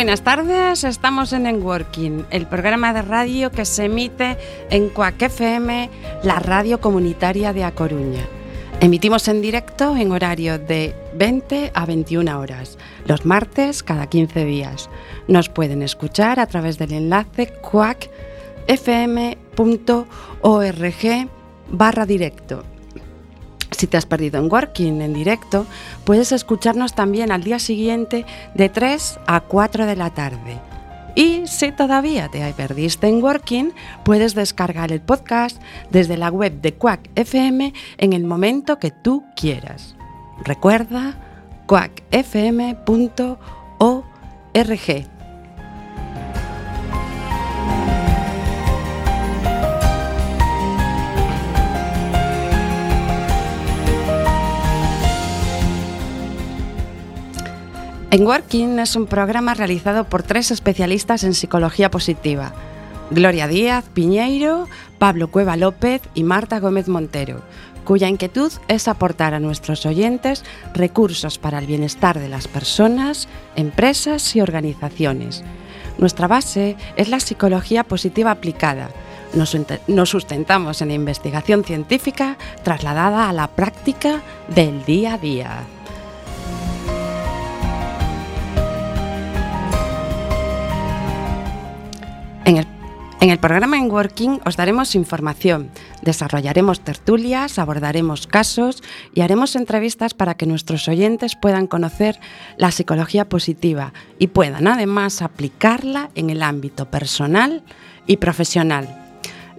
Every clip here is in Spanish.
Buenas tardes, estamos en Enworking, el programa de radio que se emite en Cuac FM, la radio comunitaria de A Coruña. Emitimos en directo en horario de 20 a 21 horas, los martes cada 15 días. Nos pueden escuchar a través del enlace cuacfm.org barra directo si te has perdido en Working en directo, puedes escucharnos también al día siguiente de 3 a 4 de la tarde. Y si todavía te perdiste en Working, puedes descargar el podcast desde la web de Quack FM en el momento que tú quieras. Recuerda quackfm.org. En Working es un programa realizado por tres especialistas en psicología positiva. Gloria Díaz Piñeiro, Pablo Cueva López y Marta Gómez Montero, cuya inquietud es aportar a nuestros oyentes recursos para el bienestar de las personas, empresas y organizaciones. Nuestra base es la psicología positiva aplicada. Nos, sustentamos en la investigación científica trasladada a la práctica del día a día. En el, programa En Working os daremos información, desarrollaremos tertulias, abordaremos casos y haremos entrevistas para que nuestros oyentes puedan conocer la psicología positiva y puedan además aplicarla en el ámbito personal y profesional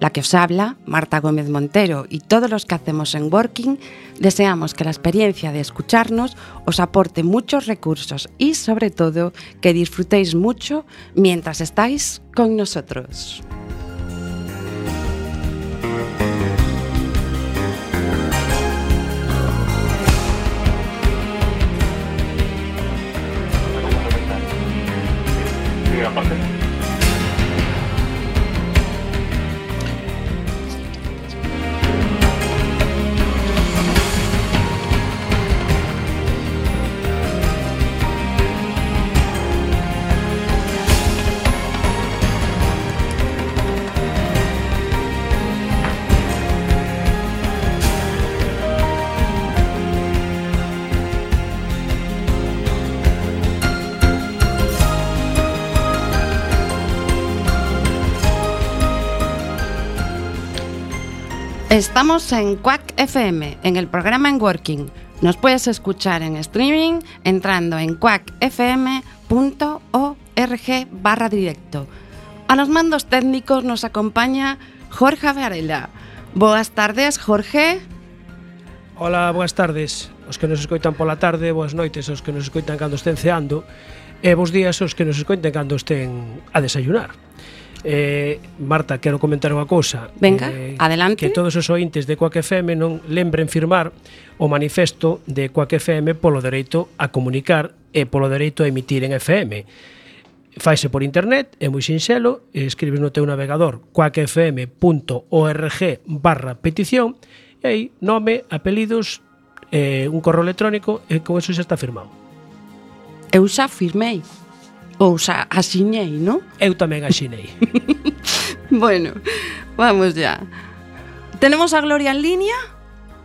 la que os habla, Marta Gómez Montero, y todos los que hacemos en Working, deseamos que la experiencia de escucharnos os aporte muchos recursos y sobre todo que disfrutéis mucho mientras estáis con nosotros. Estamos en Quack FM, en el programa En Working. Nos puedes escuchar en streaming entrando en quackfm.org barra directo. A los mandos técnicos nos acompaña Jorge Varela. Boas tardes, Jorge. Hola, boas tardes. Os que nos escoitan pola tarde, boas noites os que nos escoitan cando estén ceando e bos días os que nos escoiten cando estén a desayunar. Eh, Marta, quero comentar unha cousa. Venga, eh, adelante. Que todos os ointes de Coac FM non lembren firmar o manifesto de Coac FM polo dereito a comunicar e polo dereito a emitir en FM. Faise por internet, é moi sinxelo, escribes no teu navegador coacfm.org barra petición e aí nome, apelidos, eh, un correo electrónico e con eso xa está firmado. Eu xa firmei. Ou xa asiñei, non? Eu tamén axinei. bueno, vamos ya. ¿Tenemos a Gloria en línea?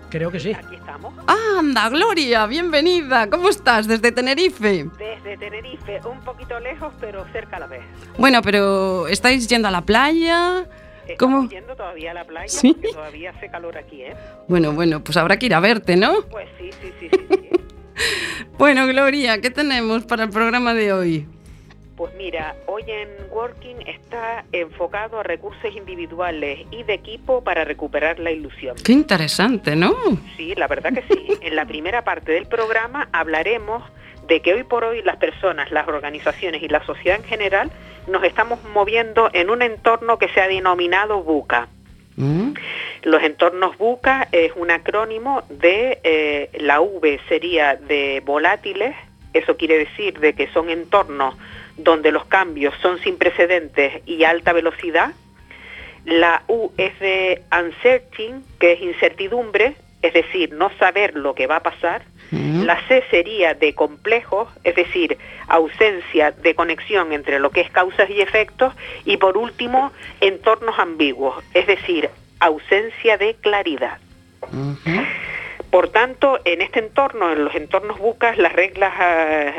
Creo que sí. Aquí estamos. Ah, anda, Gloria, bienvenida. ¿Cómo estás desde Tenerife? Desde Tenerife, un poquito lejos, pero cerca a la vez. Bueno, pero ¿estáis yendo a la playa? Estamos ¿Cómo? yendo todavía a la playa ¿Sí? porque todavía hace calor aquí, ¿eh? Bueno, bueno, pues habrá que ir a verte, ¿no? Pues sí, sí, sí, sí. sí. Bueno, Gloria, ¿qué tenemos para el programa de hoy? Pues mira, hoy en Working está enfocado a recursos individuales y de equipo para recuperar la ilusión. Qué interesante, ¿no? Sí, la verdad que sí. En la primera parte del programa hablaremos de que hoy por hoy las personas, las organizaciones y la sociedad en general nos estamos moviendo en un entorno que se ha denominado BUCA. Mm, Los entornos BUCA es un acrónimo de eh, la V sería de volátiles, eso quiere decir de que son entornos donde los cambios son sin precedentes y a alta velocidad. La U es de uncertain, que es incertidumbre, es decir, no saber lo que va a pasar. La C sería de complejos, es decir, ausencia de conexión entre lo que es causas y efectos. Y por último, entornos ambiguos, es decir, ausencia de claridad. Por tanto, en este entorno, en los entornos bucas, las reglas ah,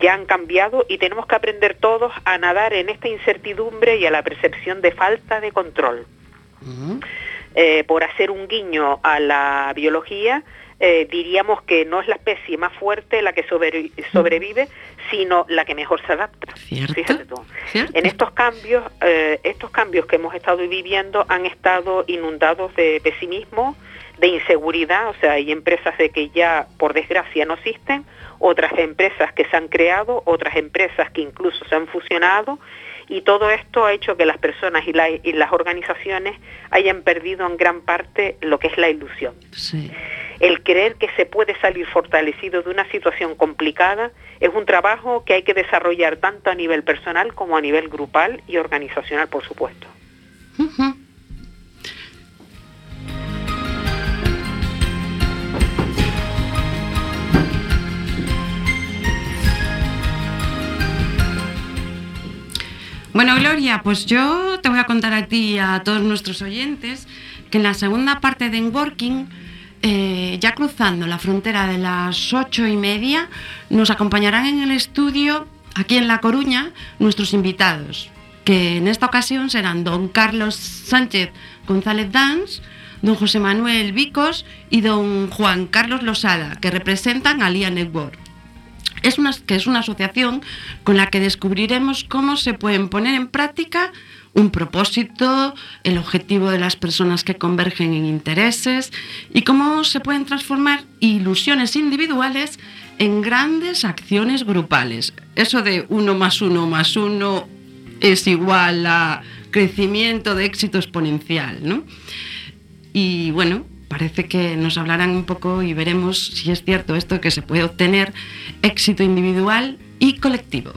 ya han cambiado y tenemos que aprender todos a nadar en esta incertidumbre y a la percepción de falta de control. Eh, por hacer un guiño a la biología, eh, diríamos que no es la especie más fuerte la que sobrevive, sino la que mejor se adapta. Fíjate tú. En estos cambios, eh, estos cambios que hemos estado viviendo han estado inundados de pesimismo, de inseguridad, o sea, hay empresas de que ya por desgracia no existen, otras empresas que se han creado, otras empresas que incluso se han fusionado y todo esto ha hecho que las personas y, las organizaciones hayan perdido en gran parte lo que es la ilusión. El creer que se puede salir fortalecido de una situación complicada es un trabajo que hay que desarrollar tanto a nivel personal como a nivel grupal y organizacional, por supuesto. Bueno, Gloria, pues yo te voy a contar a ti y a todos nuestros oyentes que en la segunda parte de Enworking, eh, ya cruzando la frontera de las ocho y media, nos acompañarán en el estudio, aquí en La Coruña, nuestros invitados, que en esta ocasión serán don Carlos Sánchez González Dans, don José Manuel Vicos y don Juan Carlos Losada, que representan a LIA Network es una, que es una asociación con la que descubriremos cómo se pueden poner en práctica un propósito, el objetivo de las personas que convergen en intereses y cómo se pueden transformar ilusiones individuales en grandes acciones grupales. Eso de uno más uno más uno es igual a crecimiento de éxito exponencial, ¿no? Y bueno, parece que nos hablarán un poco y veremos si es cierto esto que se puede obtener éxito individual y colectivo.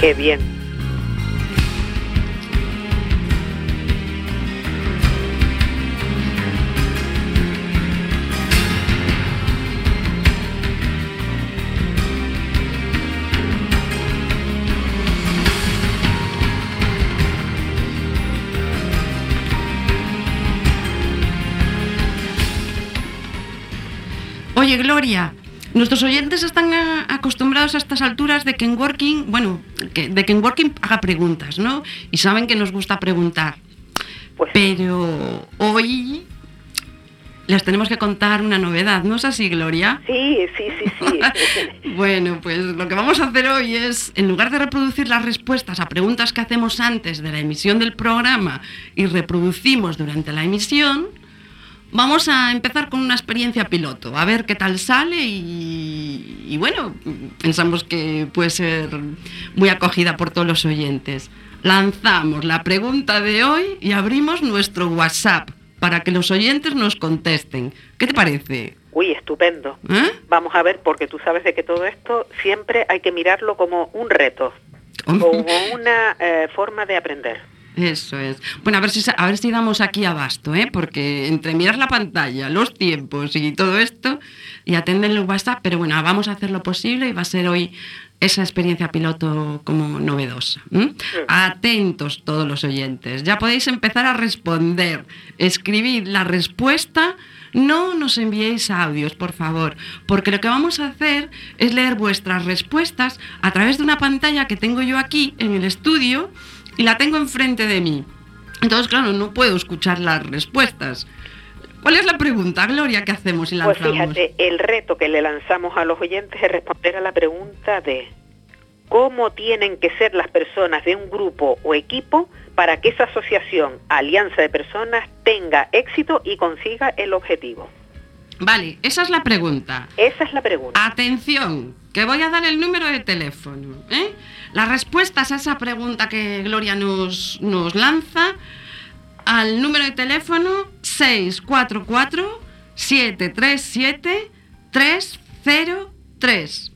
Qué bien. Oye, Gloria, nuestros oyentes están acostumbrados a estas alturas de que en Working, bueno, de que en Working haga preguntas, ¿no? Y saben que nos gusta preguntar. Pues Pero hoy les tenemos que contar una novedad, ¿no es así, Gloria? Sí, sí, sí, sí. bueno, pues lo que vamos a hacer hoy es, en lugar de reproducir las respuestas a preguntas que hacemos antes de la emisión del programa y reproducimos durante la emisión, Vamos a empezar con una experiencia piloto, a ver qué tal sale y, bueno, pensamos que puede ser muy acogida por todos los oyentes. Lanzamos la pregunta de hoy y abrimos nuestro WhatsApp para que los oyentes nos contesten. ¿Qué te parece? Uy, estupendo. ¿Eh? Vamos a ver, porque tú sabes de que todo esto siempre hay que mirarlo como un reto, como una eh, forma de aprender. Eso es. Bueno, a ver si a ver si damos aquí abasto, ¿eh? Porque entre mirar la pantalla, los tiempos y todo esto, y atender el WhatsApp, pero bueno, vamos a hacer lo posible y va a ser hoy esa experiencia piloto como novedosa. Atentos todos los oyentes. Ya podéis empezar a responder. Escribid la respuesta. No nos enviéis audios, por favor, porque lo que vamos a hacer es leer vuestras respuestas a través de una pantalla que tengo yo aquí en el estudio y la tengo enfrente de mí. Entonces, claro, no puedo escuchar las respuestas. ¿Cuál es la pregunta, Gloria, que hacemos y lanzamos? Pues fíjate, el reto que le lanzamos a los oyentes es responder a la pregunta de cómo tienen que ser las personas de un grupo o equipo para que esa asociación, alianza de personas, tenga éxito y consiga el objetivo. Vale, esa es la pregunta. Esa es la pregunta. Atención, que voy a dar el número de teléfono. ¿eh? Las respuestas a esa pregunta que Gloria nos, nos lanza al número de teléfono 644-737-303.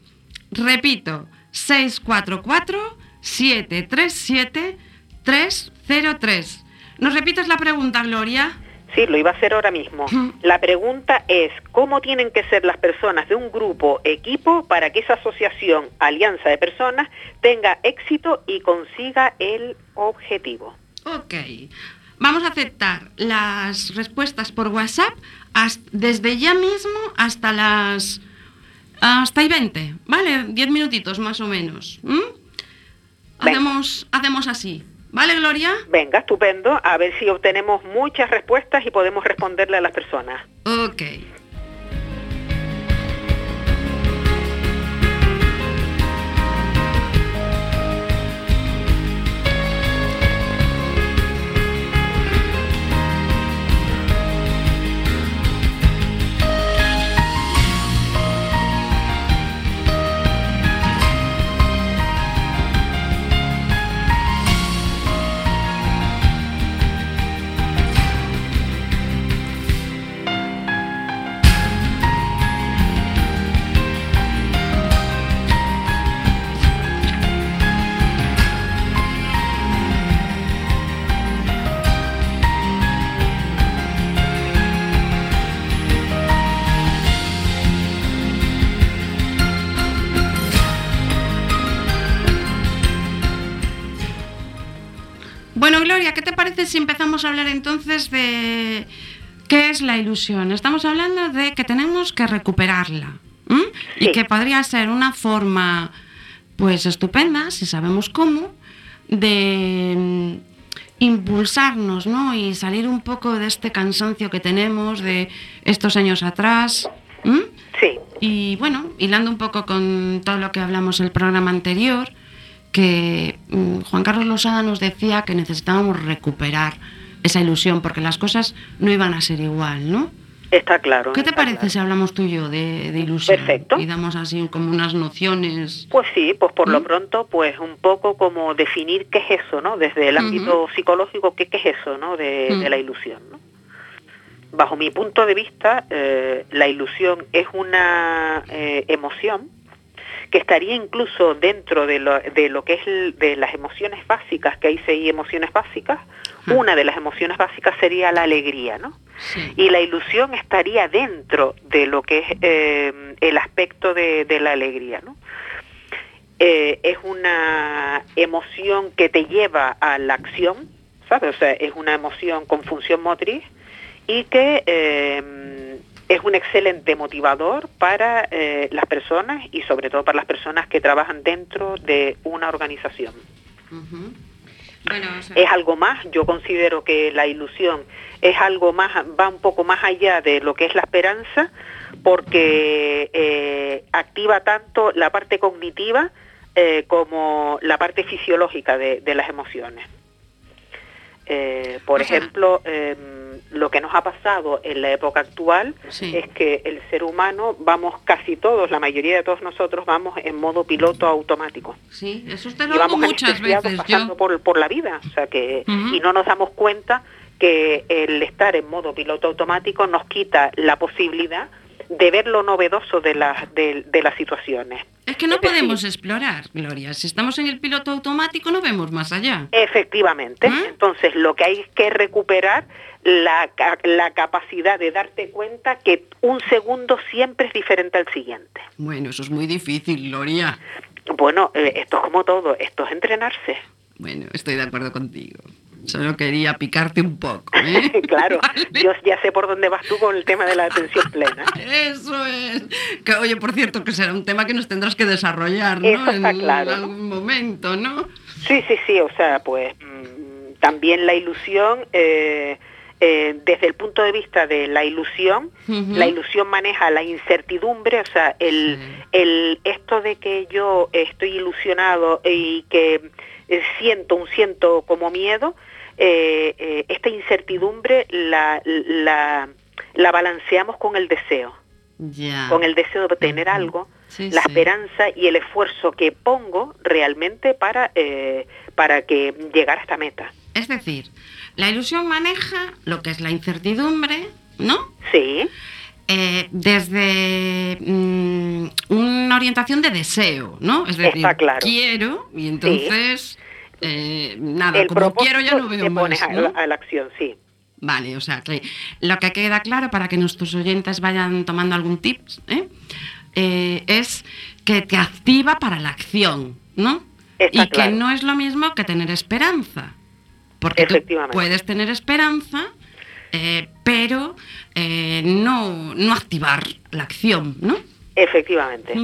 Repito, 644-737-303. ¿Nos repites la pregunta, Gloria? Sí, lo iba a hacer ahora mismo. La pregunta es, ¿cómo tienen que ser las personas de un grupo, equipo, para que esa asociación, alianza de personas, tenga éxito y consiga el objetivo? Ok. Vamos a aceptar las respuestas por WhatsApp desde ya mismo hasta las... hasta y 20, ¿vale? 10 minutitos más o menos. Hacemos, hacemos así. ¿Vale, Gloria? Venga, estupendo. A ver si obtenemos muchas respuestas y podemos responderle a las personas. Ok. Si empezamos a hablar entonces de qué es la ilusión? Estamos hablando de que tenemos que recuperarla y que podría ser una forma, pues estupenda, si sabemos cómo, de mm, impulsarnos, ¿no? Y salir un poco de este cansancio que tenemos de estos años atrás. Sí. Y bueno, hilando un poco con todo lo que hablamos en el programa anterior, que mm, Juan Carlos Losada nos decía que necesitábamos recuperar esa ilusión porque las cosas no iban a ser igual, ¿no? Está claro. ¿Qué te parece si hablamos tú y yo de, ilusión? Perfecto. Y damos así como unas nociones. Pues sí, pues por lo ¿Mm? pronto, pues un poco como definir qué es eso, ¿no? Desde el ámbito psicológico, ¿qué, es eso, ¿no? De, ¿Mm? la ilusión, ¿no? Bajo mi punto de vista, eh, la ilusión es una eh, emoción que estaría incluso dentro de lo, de lo que es de las emociones básicas, que hay seis emociones básicas, ah. una de las emociones básicas sería la alegría, ¿no? Y la ilusión estaría dentro de lo que es eh, el aspecto de, la alegría, ¿no? Eh, es una emoción que te lleva a la acción, ¿sabes? O sea, es una emoción con función motriz y que eh, es un excelente motivador para eh, las personas y sobre todo para las personas que trabajan dentro de una organización. Es algo más, yo considero que la ilusión es algo más, va un poco más allá de lo que es la esperanza, porque eh, activa tanto la parte cognitiva eh, como la parte fisiológica de, las emociones. por ejemplo, em, lo que nos ha pasado en la época actual es que el ser humano vamos casi todos, la mayoría de todos nosotros vamos en modo piloto automático. Sí, eso usted lo muchas veces pasando por, por la vida, o sea que y no nos damos cuenta que el estar en modo piloto automático nos quita la posibilidad de ver lo novedoso de, las de, las situaciones. Es que no podemos explorar, Gloria. Si estamos en el piloto automático no vemos más allá. Efectivamente. ¿Mm? Entonces lo que hay que recuperar la, la capacidad de darte cuenta que un segundo siempre es diferente al siguiente. Bueno, eso es muy difícil, Gloria. Bueno, eh, esto es como todo, esto es entrenarse. Bueno, estoy de acuerdo contigo. Solo quería picarte un poco. ¿eh? claro, yo ya sé por dónde vas tú con el tema de la atención plena. Eso es. Que, oye, por cierto, que será un tema que nos tendrás que desarrollar, ¿no? Eso está claro. En algún momento, ¿no? Sí, sí, sí. O sea, pues mm, también la ilusión. Eh, eh, desde el punto de vista de la ilusión, la ilusión maneja la incertidumbre, o sea, el, el, esto de que yo estoy ilusionado y que siento un siento como miedo, eh, eh, esta incertidumbre la, la, la, balanceamos con el deseo, con el deseo de obtener algo, la esperanza y el esfuerzo que pongo realmente para, eh, para que llegar a esta meta. Es decir, la ilusión maneja lo que es la incertidumbre, ¿no? Sí. desde mm, una orientación de deseo, ¿no? Es decir, quiero y entonces... Eh, nada, como quiero ya no veo más. A, la, acción, sí. Vale, o sea, que lo que queda claro para que nuestros oyentes vayan tomando algún tips ¿eh? Eh, es que te activa para la acción, ¿no? Está y que no es lo mismo que tener esperanza. Porque tú puedes tener esperanza, eh, pero no, no activar la acción, ¿no? Efectivamente.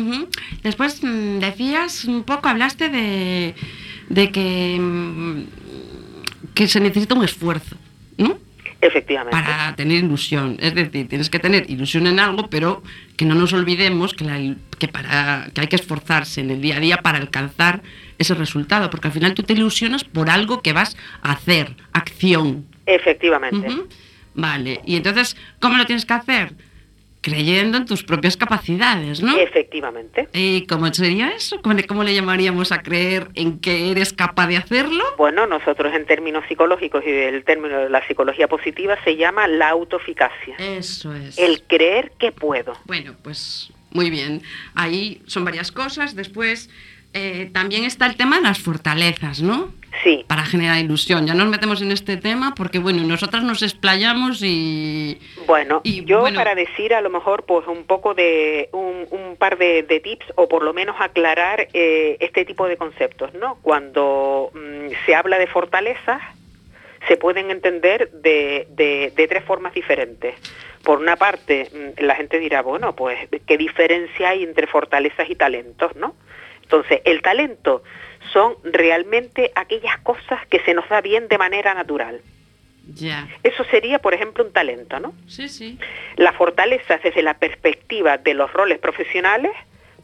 Después mm, decías un poco, hablaste de, de que, mm, que se necesita un esfuerzo, ¿no? Efectivamente. Para tener ilusión. Es decir, tienes que tener ilusión en algo, pero que no nos olvidemos que, la que, para, que hay que esforzarse en el día a día para alcanzar ese resultado, porque al final tú te ilusionas por algo que vas a hacer, acción. Efectivamente. Vale, y entonces, ¿cómo lo tienes que hacer? Creyendo en tus propias capacidades, ¿no? Efectivamente. ¿Y cómo sería eso? ¿Cómo le, cómo le llamaríamos a creer en que eres capaz de hacerlo? Bueno, nosotros en términos psicológicos y del término de la psicología positiva se llama la autoeficacia. Eso es. El creer que puedo. Bueno, pues muy bien. Ahí son varias cosas. Después eh, también está el tema de las fortalezas, ¿no? Sí. Para generar ilusión. Ya nos metemos en este tema porque, bueno, nosotras nos explayamos y... Bueno, Y, yo bueno- para decir a lo mejor pues un poco de un, un par de, de tips o por lo menos aclarar eh, este tipo de conceptos, ¿no? Cuando mm, se habla de fortalezas se pueden entender de, de- de tres formas diferentes. Por una parte, mm, la gente dirá, bueno, pues qué diferencia hay entre fortalezas y talentos, ¿no? Entonces, el talento son realmente aquellas cosas que se nos da bien de manera natural. Ya. Eso sería, por ejemplo, un talento, ¿no? Sí, sí. La fortaleza desde la perspectiva de los roles profesionales,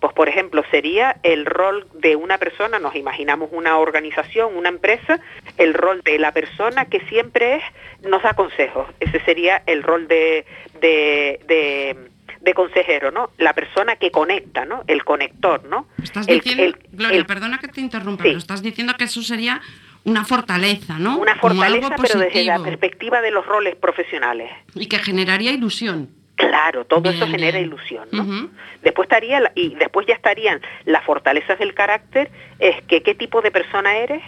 pues por ejemplo sería el rol de una persona, nos imaginamos una organización, una empresa, el rol de la persona que siempre es, nos da consejos. Ese sería el rol de, de, de- de consejero, ¿no? La persona que conecta, ¿no? El conector, ¿no? Estás El- diciendo, el- Gloria, el- perdona que te interrumpa, Sí. pero estás diciendo que eso sería una fortaleza, ¿no? una fortaleza, pero desde la perspectiva de los roles profesionales. Y que generaría ilusión. Claro, todo eso Bien, genera ilusión, ¿no? Después estaría la- y después ya estarían las fortalezas del carácter, es que qué tipo de persona eres,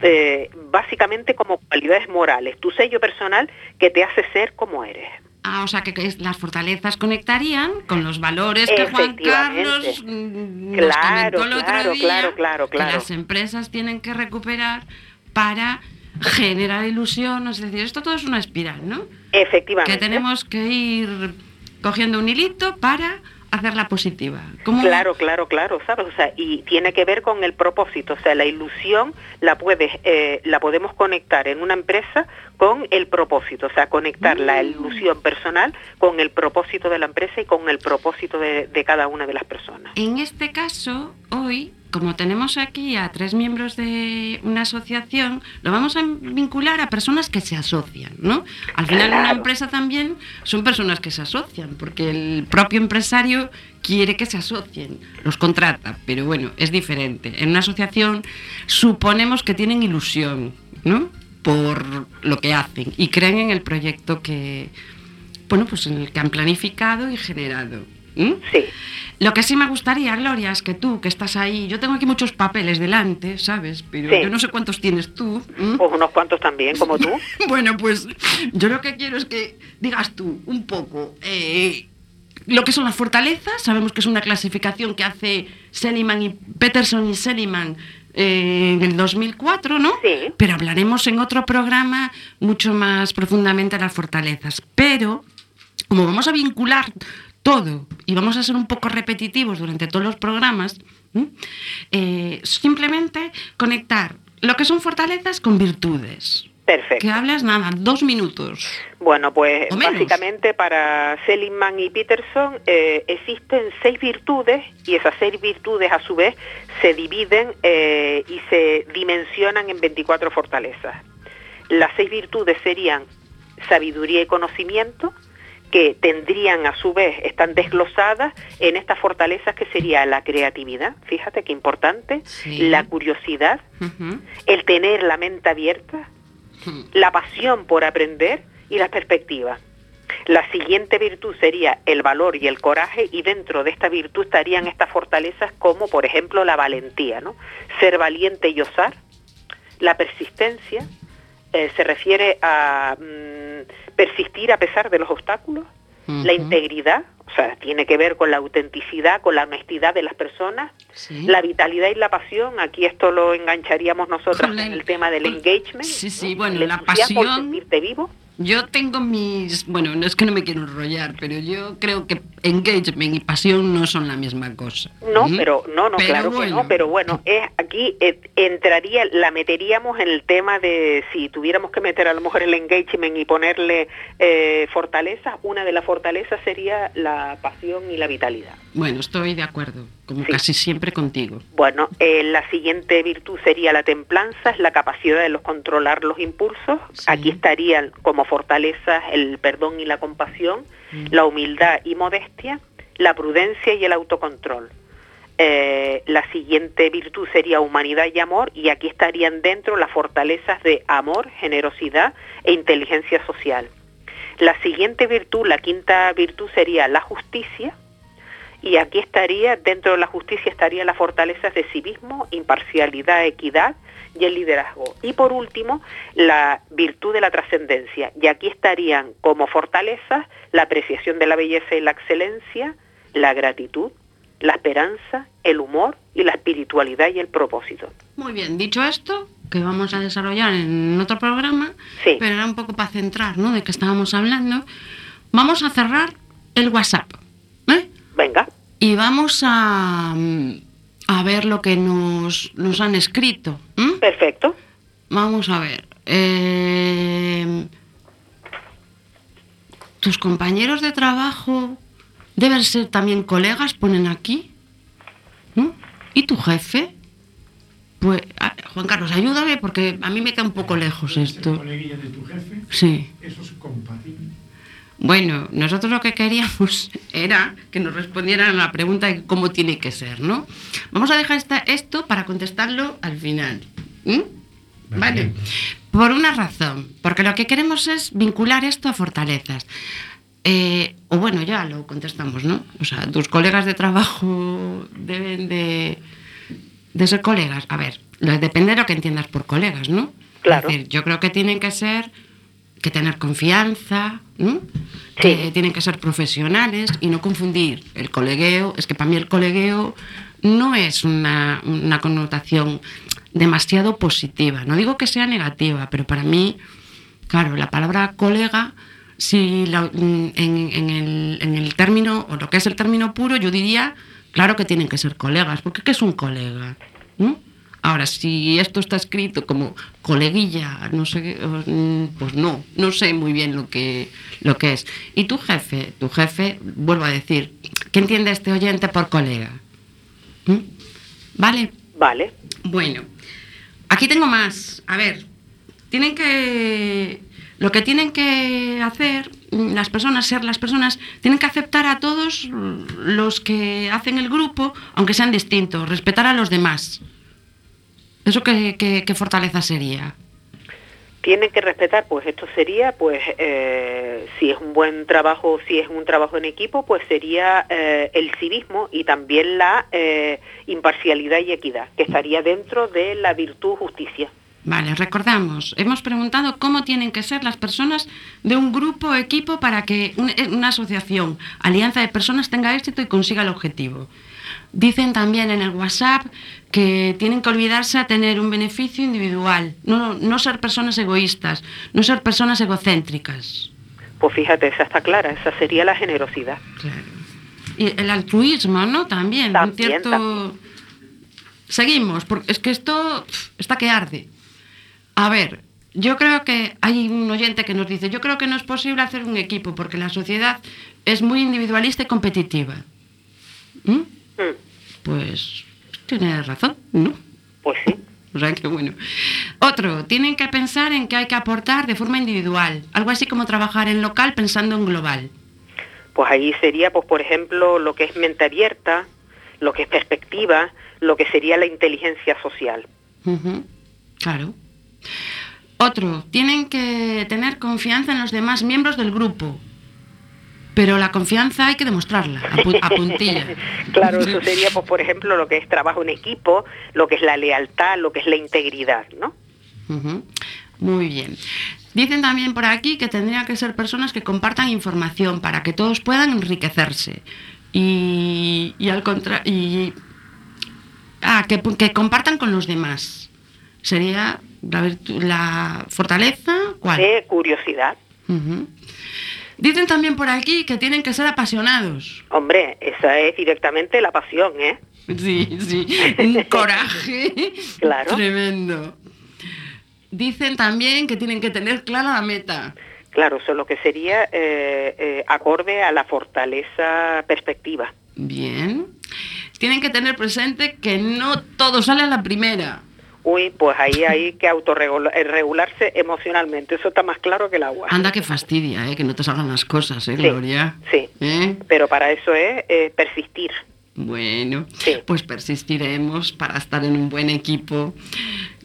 eh, básicamente como cualidades morales, tu sello personal que te hace ser como eres. Ah, o sea, que, las fortalezas conectarían con los valores que Juan. Carlos mm, nos Claro, comentó el otro claro, día, claro, claro, que las empresas tienen que recuperar para generar ilusión, es decir, esto todo es una espiral, ¿no? Efectivamente. Que tenemos que ir cogiendo un hilito para hacerla positiva. ¿Cómo? Claro, claro, claro, ¿sabes? O sea, y tiene que ver con el propósito, o sea, la ilusión la puedes, eh, la podemos conectar en una empresa con el propósito, o sea, conectar la Mm. ilusión personal con el propósito de la empresa y con el propósito de, de cada una de las personas. En este caso, hoy, como tenemos aquí a tres miembros de una asociación, lo vamos a vincular a personas que se asocian, ¿no? Al final, una Claro. empresa también son personas que se asocian, porque el propio empresario quiere que se asocien, los contrata, pero bueno, es diferente. En una asociación suponemos que tienen ilusión, ¿no? Por lo que hacen y creen en el proyecto que, bueno, pues en el que han planificado y generado. ¿M? Sí, Lo que sí me gustaría, Gloria, es que tú, que estás ahí, yo tengo aquí muchos papeles delante, ¿sabes? Pero Sí. yo no sé cuántos tienes tú. ¿m? pues unos cuantos también, como tú. Bueno, pues yo lo que quiero es que digas tú un poco eh, lo que son las fortalezas. Sabemos que es una clasificación que hace Seliman y Peterson y Seliman eh, en el 2004, ¿no? Sí. Pero hablaremos en otro programa mucho más profundamente de las fortalezas. Pero como vamos a vincular todo y vamos a ser un poco repetitivos durante todos los programas, eh, simplemente conectar lo que son fortalezas con virtudes. Perfecto. Que hablas nada, dos minutos. Bueno, pues básicamente para Seligman y Peterson eh, existen seis virtudes y esas seis virtudes a su vez se dividen eh, y se dimensionan en 24 fortalezas. Las seis virtudes serían sabiduría y conocimiento, que tendrían a su vez, están desglosadas en estas fortalezas que sería la creatividad, fíjate qué importante, Sí. la curiosidad, el tener la mente abierta, la pasión por aprender y la perspectiva. La siguiente virtud sería el valor y el coraje y dentro de esta virtud estarían estas fortalezas como por ejemplo la valentía, ¿no? Ser valiente y osar, la persistencia, eh, se refiere a mm, persistir a pesar de los obstáculos, la integridad, o sea, tiene que ver con la autenticidad, con la honestidad de las personas, la vitalidad y la pasión, aquí esto lo engancharíamos nosotros en el tema del engagement. Sí, sí, bueno, la pasión. sentirte vivo. Yo tengo mis, bueno, no es que no me quiero enrollar, pero yo creo que engagement y pasión no son la misma cosa. No, pero no, no, claro que no, pero bueno, es aquí eh, entraría, la meteríamos en el tema de si tuviéramos que meter a lo mejor el engagement y ponerle eh, fortalezas, una de las fortalezas sería la pasión y la vitalidad. Bueno, estoy de acuerdo, como casi siempre contigo. Bueno, eh, la siguiente virtud sería la templanza, es la capacidad de los controlar los impulsos. Aquí estarían como fortalezas el perdón y la compasión, mm. la humildad y modestia, la prudencia y el autocontrol. Eh, la siguiente virtud sería humanidad y amor y aquí estarían dentro las fortalezas de amor, generosidad e inteligencia social. La siguiente virtud, la quinta virtud sería la justicia, y aquí estaría, dentro de la justicia estarían las fortalezas de civismo, imparcialidad, equidad y el liderazgo. Y por último, la virtud de la trascendencia. Y aquí estarían como fortalezas la apreciación de la belleza y la excelencia, la gratitud, la esperanza, el humor y la espiritualidad y el propósito. Muy bien, dicho esto, que vamos a desarrollar en otro programa, pero era un poco para centrar, ¿no? De que estábamos hablando. Vamos a cerrar el WhatsApp. Venga. Y vamos a, a ver lo que nos, nos han escrito. Perfecto. Vamos a ver. Eh, tus compañeros de trabajo deben ser también colegas, ponen aquí. ¿Y tu jefe? Pues, Juan Carlos, ayúdame porque a mí me queda un poco lejos esto. ¿Coleguilla de tu jefe? Sí. Eso es compatible. Bueno, nosotros lo que queríamos era que nos respondieran a la pregunta de cómo tiene que ser, ¿no? Vamos a dejar esta, esto para contestarlo al final. Vale. Por una razón, porque lo que queremos es vincular esto a fortalezas. Eh, o bueno, ya lo contestamos, ¿no? O sea, tus colegas de trabajo deben de, de ser colegas. A ver, depende de lo que entiendas por colegas, ¿no? Claro. Es decir, yo creo que tienen que ser que tener confianza, que tienen que ser profesionales y no confundir el colegueo. Es que para mí el colegueo no es una, connotación demasiado positiva. No digo que sea negativa, pero para mí, claro, la palabra colega, si en, el, en, el, término, o lo que es el término puro, yo diría, claro que tienen que ser colegas, porque ¿qué es un colega? ¿no? Ahora, si esto está escrito como coleguilla, no sé, mm, pues no, no sé muy bien lo que, lo que es. Y tu jefe, tu jefe, vuelvo a decir, ¿qué entiende este oyente por colega? ¿Mm? ¿Vale? Vale. Bueno, aquí tengo más. A ver, tienen que. Lo que tienen que hacer las personas, ser las personas, tienen que aceptar a todos los que hacen el grupo, aunque sean distintos, respetar a los demás. ¿Eso qué, fortaleza sería? Tienen que respetar, pues esto sería, pues eh, si es un buen trabajo, si es un trabajo en equipo, pues sería eh, el civismo y también la eh, imparcialidad y equidad, que estaría dentro de la virtud justicia. Vale, recordamos, hemos preguntado cómo tienen que ser las personas de un grupo o equipo para que una asociación, alianza de personas tenga éxito y consiga el objetivo. Dicen también en el WhatsApp que tienen que olvidarse a tener un beneficio individual, no, no ser personas egoístas, no ser personas egocéntricas. Pues fíjate, esa está clara, esa sería la generosidad. Claro. Y el altruismo, ¿no? También, un cierto... Seguimos, porque es que esto está que arde. A ver, yo creo que hay un oyente que nos dice, yo creo que no es posible hacer un equipo porque la sociedad es muy individualista y competitiva. ¿Mm? Mm. Pues tiene razón, ¿no? Pues sí. O sea que bueno. Otro, tienen que pensar en que hay que aportar de forma individual, algo así como trabajar en local pensando en global. Pues ahí sería, pues por ejemplo, lo que es mente abierta, lo que es perspectiva, lo que sería la inteligencia social. Claro. Otro, tienen que tener confianza en los demás miembros del grupo, pero la confianza hay que demostrarla, a, puntilla. claro, eso sería, pues, por ejemplo, lo que es trabajo en equipo, lo que es la lealtad, lo que es la integridad, ¿no? Muy bien. Dicen también por aquí que tendrían que ser personas que compartan información para que todos puedan enriquecerse. Y, y al contra y ah, que, que compartan con los demás. Sería la, la fortaleza, ¿cuál? De curiosidad. Ujú. Dicen también por aquí que tienen que ser apasionados. Hombre, esa es directamente la pasión, ¿eh? Sí, sí, un coraje Claro. tremendo. Dicen también que tienen que tener clara la meta. Claro, eso es lo que sería eh, eh, acorde a la fortaleza perspectiva. Bien. Tienen que tener presente que no todo sale a la primera. Uy, pues ahí hay que autorregularse emocionalmente, eso está más claro que el agua. Anda que fastidia, ¿eh? que no te salgan las cosas, ¿eh, Sí, Gloria? sí. ¿Eh? Pero para eso es eh, persistir. Bueno, Sí. pues persistiremos para estar en un buen equipo.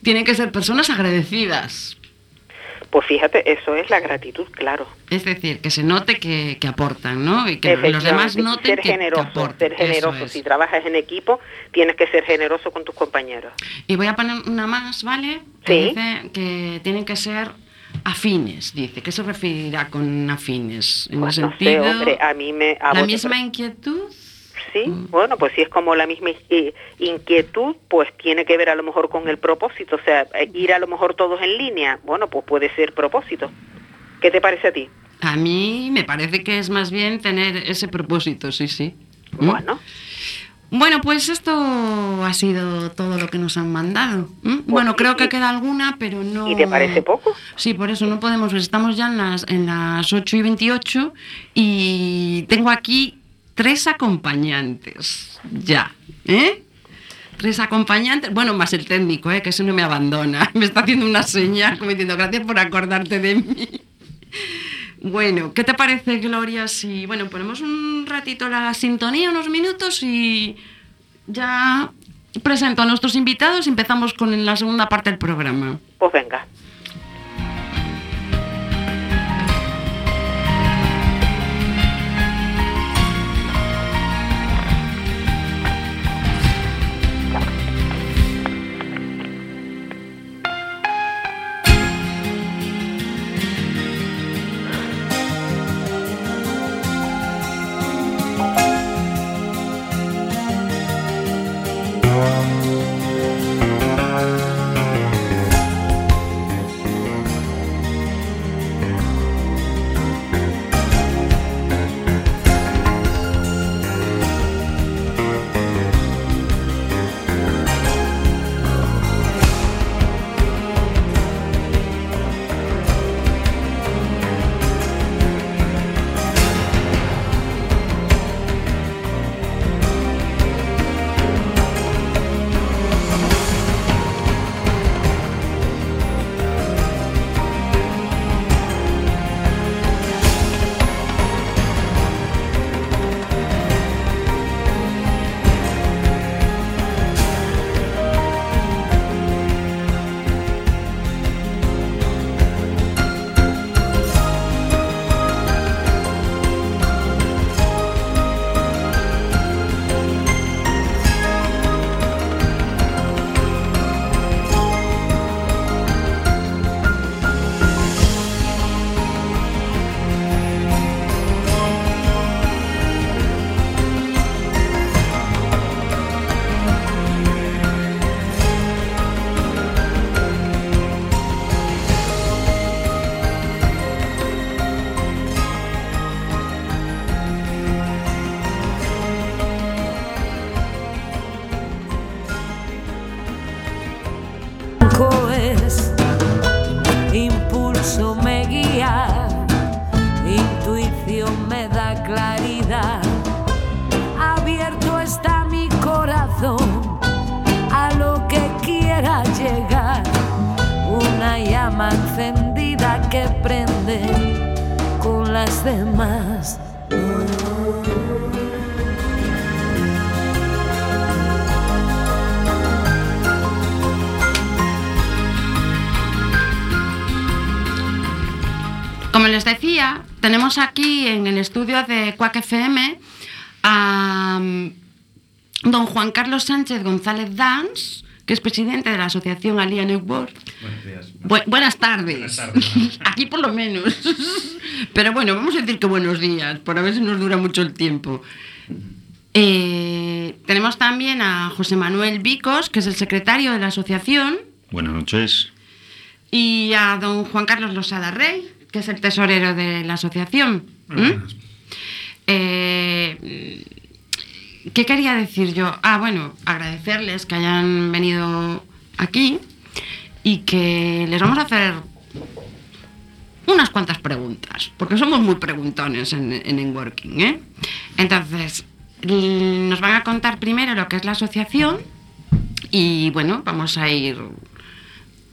Tienen que ser personas agradecidas. Pues fíjate, eso es la gratitud, claro. Es decir, que se note que, que aportan, ¿no? Y que los demás noten ser que, generoso, aportan. ser generoso. es. Si trabajas en equipo, tienes que ser generoso con tus compañeros. Y voy a poner una más, ¿vale? Sí. dice que tienen que ser afines, dice. ¿Qué se referirá con afines? En Pues el no sé, sentido... hombre, a mí me... a la misma inquietud. Sí, bueno, pues si es como la misma eh, inquietud, pues tiene que ver a lo mejor con el propósito, o sea, eh, ir a lo mejor todos en línea, bueno, pues puede ser propósito. ¿Qué te parece a ti? A mí me parece que es más bien tener ese propósito, sí, sí. ¿Mm? Bueno, Bueno, pues esto ha sido todo lo que nos han mandado. ¿m? Bueno, y- creo que queda alguna, pero no... ¿y te parece poco? Sí, por eso no podemos, estamos ya en las, en las 8 y 28 y tengo aquí tres acompañantes, ya, ¿eh? Tres acompañantes, bueno, más el técnico, ¿eh? que eso no me abandona, me está haciendo una señal como diciendo gracias por acordarte de mí. Bueno, ¿qué te parece, Gloria, si, bueno, ponemos un ratito la sintonía, unos minutos y ya presento a nuestros invitados y empezamos con la segunda parte del programa? Pues venga. Como les decía, tenemos aquí en el estudio de Cuac FM a mm, don Juan Carlos Sánchez González Dans, que es presidente de la Asociación Alía Network. Buenos días. Bu- buenas tardes. Buenas tardes. Aquí por lo menos. Pero bueno, vamos a decir que buenos días, por a ver si nos dura mucho el tiempo. Eh, tenemos también a José Manuel Vicos, que es el secretario de la asociación, Buenas noches. y a don Juan Carlos Losada Rey, que es el tesorero de la asociación. ¿Mm? Eh, ¿Qué quería decir yo? Ah, bueno, agradecerles que hayan venido aquí y que les vamos a hacer unas cuantas preguntas, porque somos muy preguntones en, en Enworking, ¿eh? Entonces, nos van a contar primero lo que es la asociación y bueno, vamos a ir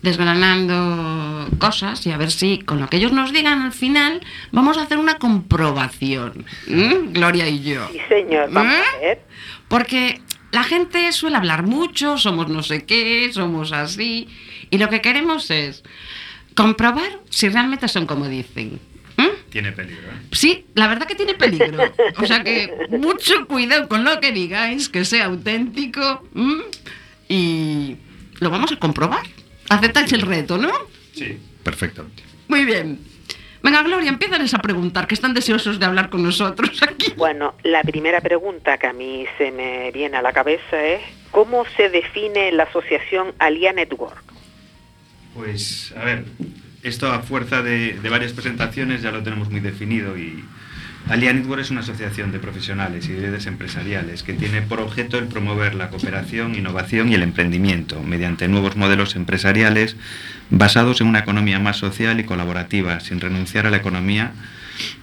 desgranando cosas y a ver si con lo que ellos nos digan al final vamos a hacer una comprobación, ¿m? Gloria y yo. Sí, señor, vamos ¿Eh? a ver. Porque la gente suele hablar mucho, somos no sé qué, somos así, y lo que queremos es comprobar si realmente son como dicen. ¿m? Tiene peligro, ¿eh? Sí, la verdad que tiene peligro. O sea que mucho cuidado con lo que digáis, que sea auténtico. Y lo vamos a comprobar. Aceptáis el reto, ¿no? Sí. Perfectamente. Muy bien. Venga, Gloria, empiezan a preguntar, que están deseosos de hablar con nosotros aquí. Bueno, la primera pregunta que a mí se me viene a la cabeza es, ¿cómo se define la asociación Alia Network? Pues, a ver, esto a fuerza de, de varias presentaciones ya lo tenemos muy definido y Alia Network es una asociación de profesionales y de redes empresariales que tiene por objeto el promover la cooperación, innovación y el emprendimiento mediante nuevos modelos empresariales basados en una economía más social y colaborativa, sin renunciar a la economía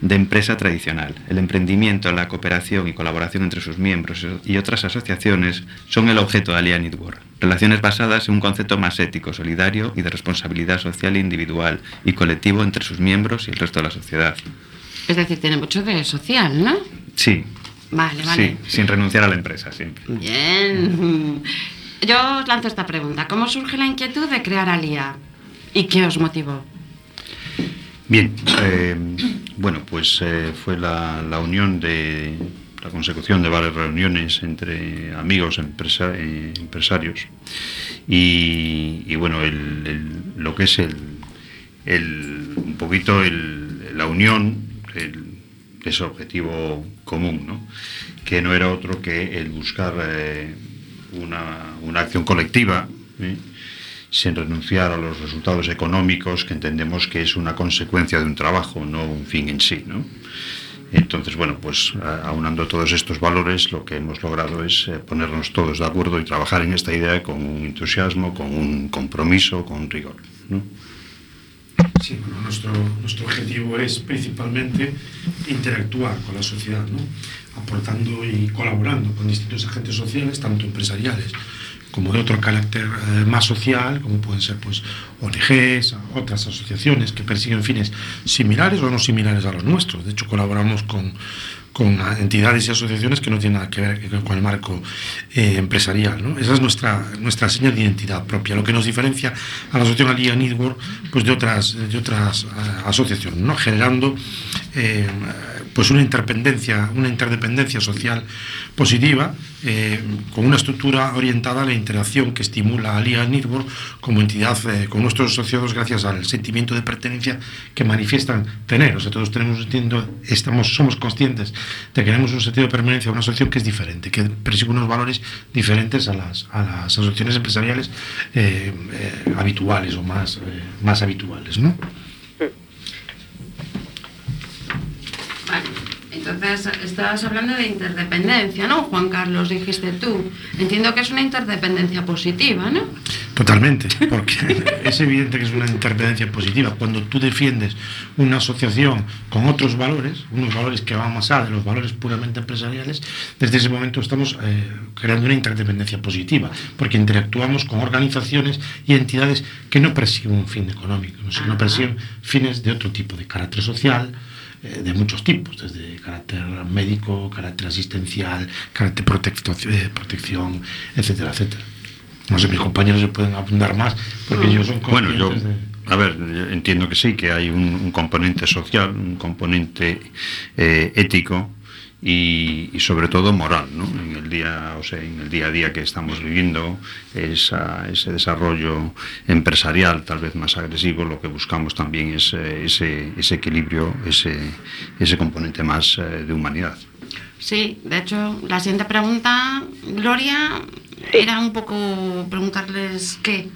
de empresa tradicional. El emprendimiento, la cooperación y colaboración entre sus miembros y otras asociaciones son el objeto de Alia Network. Relaciones basadas en un concepto más ético, solidario y de responsabilidad social individual y colectivo entre sus miembros y el resto de la sociedad. Es decir, tiene mucho de social, ¿no? Sí, Vale, vale. sí, sin renunciar a la empresa siempre. Bien. Yo os lanzo esta pregunta. ¿Cómo surge la inquietud de crear Alia? ¿Y qué os motivó? Bien, eh, bueno, pues eh, fue la, la unión de la consecución de varias reuniones entre amigos empresa- eh, empresarios y, y, bueno, el- el- lo que es el, el- un poquito la unión, el- ese objetivo común, ¿no? que no era otro que el buscar eh, una, una acción colectiva. ¿eh? sin renunciar a los resultados económicos que entendemos que es una consecuencia de un trabajo, no un fin en sí. ¿no? Entonces, bueno, pues aunando todos estos valores, lo que hemos logrado es eh, ponernos todos de acuerdo y trabajar en esta idea con un entusiasmo, con un compromiso, con un rigor. ¿no? Sí, bueno, nuestro, nuestro objetivo es principalmente interactuar con la sociedad, ¿no? aportando y colaborando con distintos agentes sociales, tanto empresariales como de otro carácter eh, más social, como pueden ser pues, ONGs, otras asociaciones que persiguen fines similares o no similares a los nuestros. De hecho, colaboramos con, con entidades y asociaciones que no tienen nada que ver con el marco eh, empresarial. ¿no? Esa es nuestra, nuestra señal de identidad propia, lo que nos diferencia a la asociación Alía Network pues de otras, de otras eh, asociaciones, ¿no? generando eh, pues una interdependencia, una interdependencia social positiva eh, con una estructura orientada a la interacción que estimula a Alía Network como entidad eh, con nuestros asociados gracias al sentimiento de pertenencia que manifiestan tener. O sea, todos tenemos entiendo, estamos, somos conscientes de que tenemos un sentido de pertenencia a una asociación que es diferente, que persigue unos valores diferentes a las, a las asociaciones empresariales eh, habituales o más, más habituales. ¿no? Vale. Entonces, estabas hablando de interdependencia, ¿no? Juan Carlos, dijiste tú. Entiendo que es una interdependencia positiva, ¿no? Totalmente, porque es evidente que es una interdependencia positiva. Cuando tú defiendes una asociación con otros valores, unos valores que van más allá de los valores puramente empresariales, desde ese momento estamos eh, creando una interdependencia positiva, porque interactuamos con organizaciones y entidades que no persiguen un fin económico, sino Ajá. persiguen fines de otro tipo, de carácter social, eh, de muchos tipos, desde carácter médico, carácter asistencial, carácter protecto- eh, protección, etcétera, etcétera. No sé, mis compañeros se pueden abundar más, porque ellos son Bueno, yo, de... a ver, yo entiendo que sí, que hay un, un componente social, un componente eh, ético y, y sobre todo moral, ¿no? En el día, o sea, en el día a día que estamos viviendo, esa, ese desarrollo empresarial tal vez más agresivo, lo que buscamos también es eh, ese, ese equilibrio, ese, ese componente más eh, de humanidad. Sí, de hecho, la siguiente pregunta, Gloria, era un poco preguntarles qué.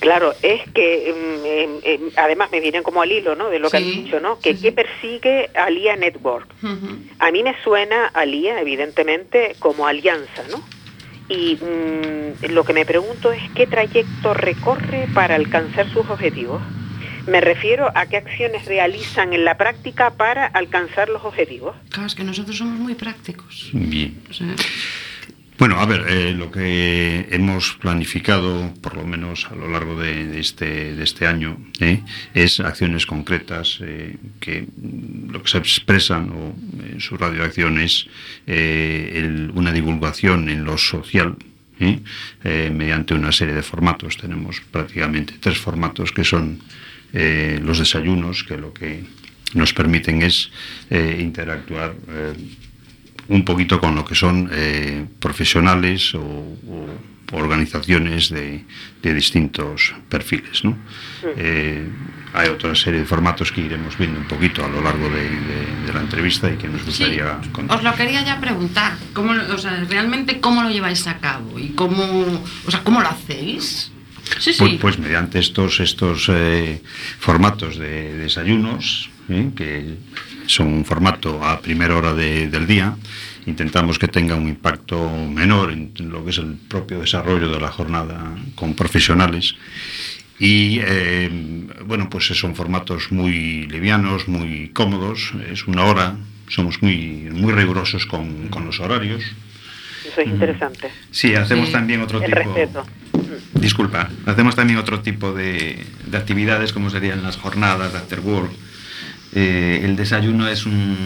Claro, es que mm, em, em, además me vienen como al hilo, ¿no? De lo que Sí, has dicho, ¿no? Que sí, qué sí. persigue Alia Network. A mí me suena Alia, evidentemente, como alianza, ¿no? Y mm, lo que me pregunto es qué trayecto recorre para alcanzar sus objetivos. Me refiero a qué acciones realizan en la práctica para alcanzar los objetivos. Claro, es que nosotros somos muy prácticos. Bien. O sea, Bueno, a ver, eh, lo que hemos planificado, por lo menos a lo largo de, este, este año, eh, es acciones concretas eh, que lo que se expresan o, en su radioacción es eh, una divulgación en lo social. mediante una serie de formatos. Tenemos prácticamente tres formatos que son los desayunos, que lo que nos permiten es interactuar un poquito con lo que son eh, profesionales o, o organizaciones de, de distintos perfiles. ¿no? Eh, hay otra serie de formatos que iremos viendo un poquito a lo largo de, de- de la entrevista y que nos sí, gustaría contar. os lo quería ya preguntar. ¿Cómo, lo- o sea, realmente cómo lo lleváis a cabo y cómo, o sea, cómo lo hacéis? Sí, sí. Pues, pues mediante estos, estos eh, formatos de desayunos, ¿eh? que son un formato a primera hora de- del día, intentamos que tenga un impacto menor en lo que es el propio desarrollo de la jornada con profesionales. Y eh, bueno, pues son formatos muy livianos, muy cómodos, es una hora, somos muy, muy rigurosos con, con los horarios. Eso es interesante. Sí, hacemos también otro El tipo. respeto. Disculpa, hacemos también otro tipo de, de actividades como serían las jornadas de after work. Eh, el desayuno es un,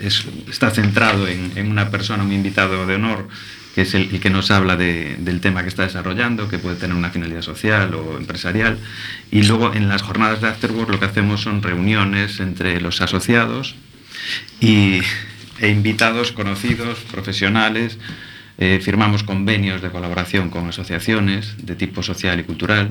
es- está centrado en, una persona, un invitado de honor, que es el, que nos habla de- del tema que está desarrollando, que puede tener una finalidad social o empresarial. Y luego en las jornadas de after work lo que hacemos son reuniones entre los asociados y, e invitados conocidos, profesionales. Eh, firmamos convenios de colaboración con asociaciones de tipo social y cultural,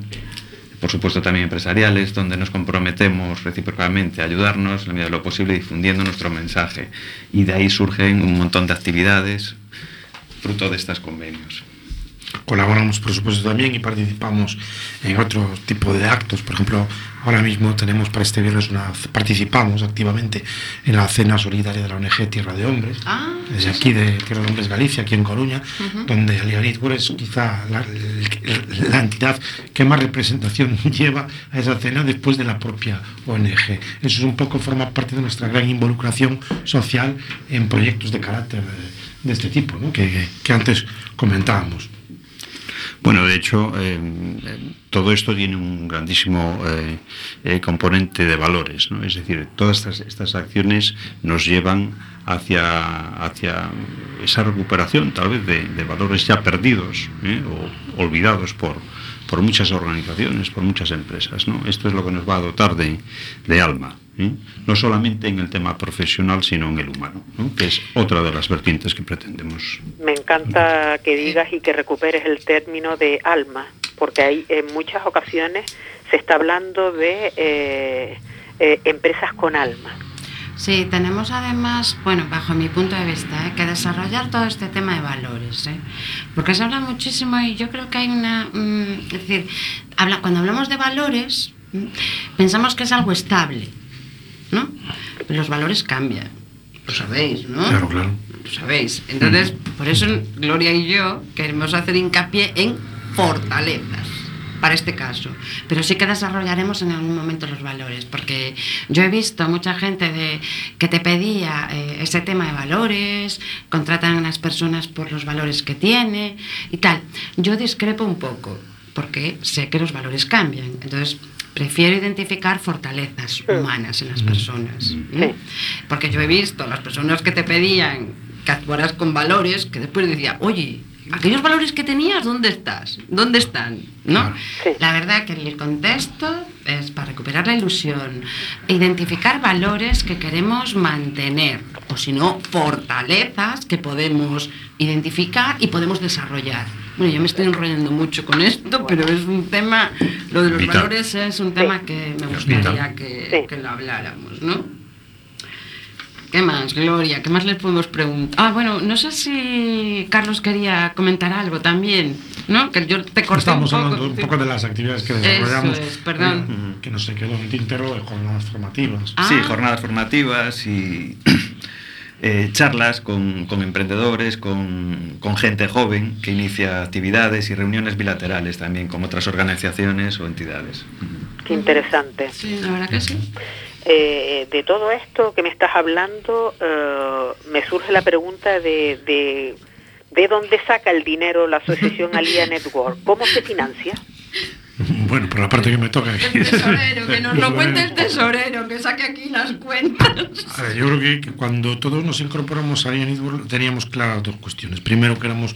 por supuesto también empresariales, donde nos comprometemos recíprocamente a ayudarnos en la medida de lo posible difundiendo nuestro mensaje. Y de ahí surgen un montón de actividades fruto de estos convenios. Colaboramos, por supuesto, también y participamos en otro tipo de actos. Por ejemplo, ahora mismo tenemos para este viernes una. participamos activamente en la cena solidaria de la ONG Tierra de Hombres, Ah, desde aquí de Tierra de Hombres Galicia, aquí en Coruña, donde Alianitbur es quizá la, la entidad que más representación lleva a esa cena después de la propia ONG. Eso es un poco, forma parte de nuestra gran involucración social en proyectos de carácter de este tipo, ¿no? que, que antes comentábamos. Bueno, de hecho, eh, eh, todo esto tiene un grandísimo eh, componente de valores, ¿no? Es decir, todas estas, acciones nos llevan hacia, hacia esa recuperación, tal vez, de, valores ya perdidos o olvidados por, por muchas organizaciones, por muchas empresas, ¿no? Esto es lo que nos va a dotar de, de alma, ¿eh? no solamente en el tema profesional, sino en el humano, ¿no? que es otra de las vertientes que pretendemos Me encanta que digas y que recuperes el término de alma, porque hay en muchas ocasiones se está hablando de eh, eh, empresas con alma. Sí, tenemos además, bueno, bajo mi punto de vista, ¿eh? que desarrollar todo este tema de valores, ¿eh? porque se habla muchísimo y yo creo que hay una, mm, es decir, habla, cuando hablamos de valores, mm, pensamos que es algo estable, ¿no? Pero los valores cambian, lo sabéis, ¿no? Claro, claro. Lo sabéis. Entonces, por eso Gloria y yo queremos hacer hincapié en fortalezas para este caso. Pero sí que desarrollaremos en algún momento los valores, porque yo he visto mucha gente de, que te pedía eh, ese tema de valores, contratan a las personas por los valores que tiene y tal. Yo discrepo un poco, porque sé que los valores cambian. Entonces, prefiero identificar fortalezas humanas en las personas. ¿no? Porque yo he visto las personas que te pedían que actuaras con valores, que después decía, oye, aquellos valores que tenías, ¿dónde estás? ¿Dónde están? ¿No? Sí. La verdad que el contexto es para recuperar la ilusión, identificar valores que queremos mantener, o si no, fortalezas que podemos identificar y podemos desarrollar. Bueno, yo me estoy enrollando mucho con esto, pero es un tema, lo de los Vital. valores es un tema que me gustaría que, Sí. que lo habláramos, ¿no? ¿Qué más, Gloria? ¿Qué más les podemos preguntar? Ah, bueno, no sé si Carlos quería comentar algo también, ¿no? Que yo te corté Estamos un poco. hablando un poco de las actividades que Eso desarrollamos. es, perdón. eh, que no se quedó en tintero de jornadas formativas. Ah. Sí, jornadas formativas y eh, charlas con, con emprendedores, con, con gente joven que inicia actividades y reuniones bilaterales también con otras organizaciones o entidades. Qué interesante. Sí, la verdad que sí. Eh, de todo esto que me estás hablando, eh, me surge la pregunta de, de, de dónde saca el dinero la asociación Alía Network. ¿Cómo se financia? Bueno, por la parte que me toca. El tesorero, que nos lo cuente el tesorero, que saque aquí las cuentas. A ver, yo creo que, que cuando todos nos incorporamos a Ian Network teníamos claras dos cuestiones. Primero, que éramos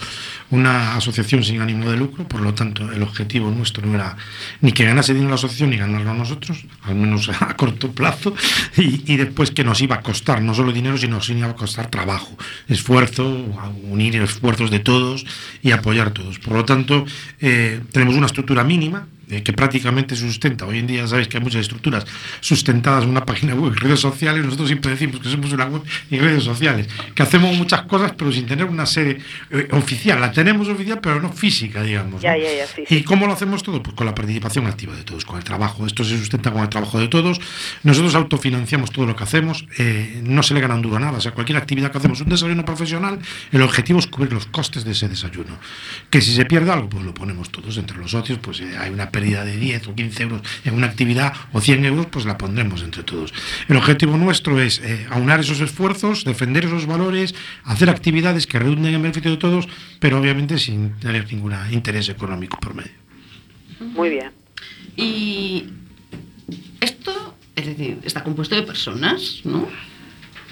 una asociación sin ánimo de lucro, por lo tanto, el objetivo nuestro no era ni que ganase dinero la asociación ni ganarlo nosotros, al menos a corto plazo, y, y después que nos iba a costar no solo dinero, sino nos iba a costar trabajo, esfuerzo, a unir esfuerzos de todos y apoyar a todos. Por lo tanto, eh, tenemos una estructura mínima eh, que prácticamente sustenta. Hoy en día sabéis que hay muchas estructuras sustentadas en una página web y redes sociales. Nosotros siempre decimos que somos una web y redes sociales, que hacemos muchas cosas, pero sin tener una sede eh, oficial. La tenemos oficial, pero no física, digamos. Ya, ¿no? ya, ya, sí, ¿Y cómo lo hacemos todo? Pues con la participación activa de todos, con el trabajo. Esto se sustenta con el trabajo de todos. Nosotros autofinanciamos todo lo que hacemos. eh, no se le gana un duro a nada. O sea, cualquier actividad que hacemos, un desayuno profesional, el objetivo es cubrir los costes de ese desayuno. Que si se pierde algo, pues lo ponemos todos entre los socios. Pues hay una pérdida de 10 o 15 euros en una actividad o 100 euros, pues la pondremos entre todos. El objetivo nuestro es eh, aunar esos esfuerzos, defender esos valores, hacer actividades que redunden en beneficio de todos, pero obviamente sin tener ningún interés económico por medio. Muy bien. Y esto, es decir, está compuesto de personas, ¿no?